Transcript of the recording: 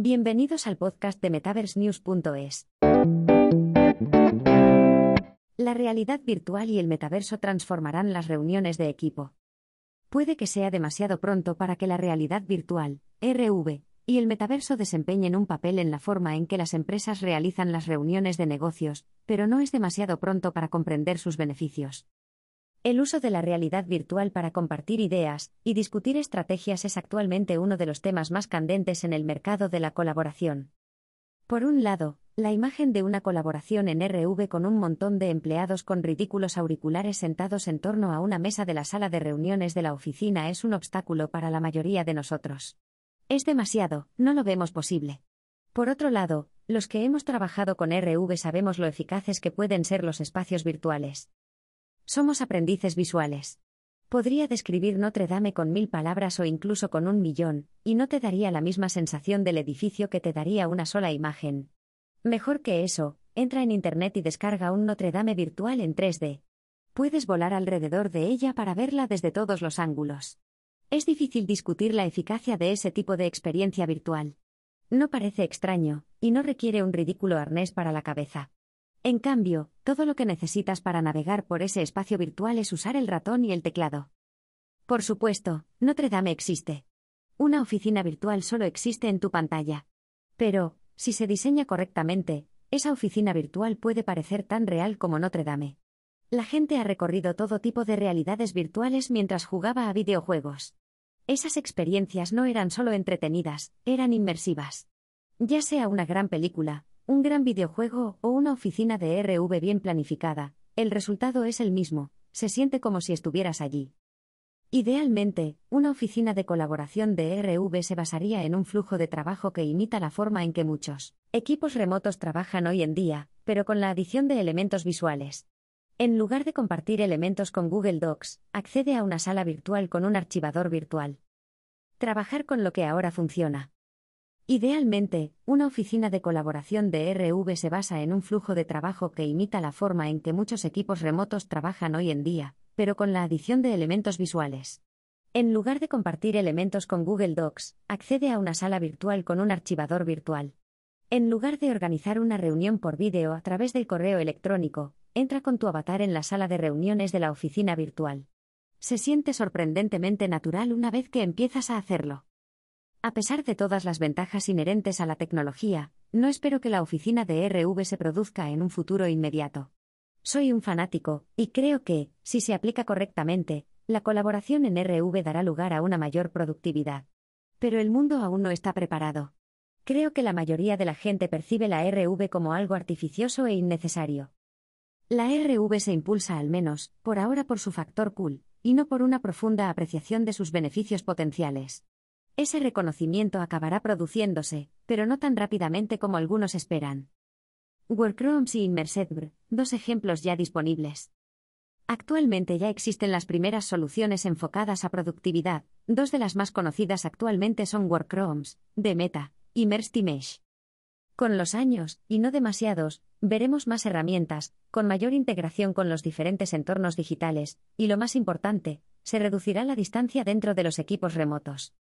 Bienvenidos al podcast de MetaverseNews.es. La realidad virtual y el metaverso transformarán las reuniones de equipo. Puede que sea demasiado pronto para que la realidad virtual, RV, y el metaverso desempeñen un papel en la forma en que las empresas realizan las reuniones de negocios, pero no es demasiado pronto para comprender sus beneficios. El uso de la realidad virtual para compartir ideas y discutir estrategias es actualmente uno de los temas más candentes en el mercado de la colaboración. Por un lado, la imagen de una colaboración en RV con un montón de empleados con ridículos auriculares sentados en torno a una mesa de la sala de reuniones de la oficina es un obstáculo para la mayoría de nosotros. Es demasiado, no lo vemos posible. Por otro lado, los que hemos trabajado con RV sabemos lo eficaces que pueden ser los espacios virtuales. Somos aprendices visuales. Podría describir Notre Dame con mil palabras o incluso con un millón, y no te daría la misma sensación del edificio que te daría una sola imagen. Mejor que eso, entra en Internet y descarga un Notre Dame virtual en 3D. Puedes volar alrededor de ella para verla desde todos los ángulos. Es difícil discutir la eficacia de ese tipo de experiencia virtual. No parece extraño, y no requiere un ridículo arnés para la cabeza. En cambio, todo lo que necesitas para navegar por ese espacio virtual es usar el ratón y el teclado. Por supuesto, Notre Dame existe. Una oficina virtual solo existe en tu pantalla. Pero, si se diseña correctamente, esa oficina virtual puede parecer tan real como Notre Dame. La gente ha recorrido todo tipo de realidades virtuales mientras jugaba a videojuegos. Esas experiencias no eran solo entretenidas, eran inmersivas. Ya sea una gran película, un gran videojuego o una oficina de RV bien planificada, el resultado es el mismo, se siente como si estuvieras allí. Idealmente, una oficina de colaboración de RV se basaría en un flujo de trabajo que imita la forma en que muchos equipos remotos trabajan hoy en día, pero con la adición de elementos visuales. En lugar de compartir elementos con Google Docs, accede a una sala virtual con un archivador virtual. Trabajar con lo que ahora funciona. Idealmente, una oficina de colaboración de RV se basa en un flujo de trabajo que imita la forma en que muchos equipos remotos trabajan hoy en día, pero con la adición de elementos visuales. En lugar de compartir elementos con Google Docs, accede a una sala virtual con un archivador virtual. En lugar de organizar una reunión por vídeo a través del correo electrónico, entra con tu avatar en la sala de reuniones de la oficina virtual. Se siente sorprendentemente natural una vez que empiezas a hacerlo. A pesar de todas las ventajas inherentes a la tecnología, no espero que la oficina de RV se produzca en un futuro inmediato. Soy un fanático, y creo que, si se aplica correctamente, la colaboración en RV dará lugar a una mayor productividad. Pero el mundo aún no está preparado. Creo que la mayoría de la gente percibe la RV como algo artificioso e innecesario. La RV se impulsa al menos, por ahora por su factor cool, y no por una profunda apreciación de sus beneficios potenciales. Ese reconocimiento acabará produciéndose, pero no tan rápidamente como algunos esperan. Workrooms y Immersedbr, dos ejemplos ya disponibles. Actualmente ya existen las primeras soluciones enfocadas a productividad, dos de las más conocidas actualmente son Workrooms, de Meta, y Merstimesh. Con los años, y no demasiados, veremos más herramientas, con mayor integración con los diferentes entornos digitales, y lo más importante, se reducirá la distancia dentro de los equipos remotos.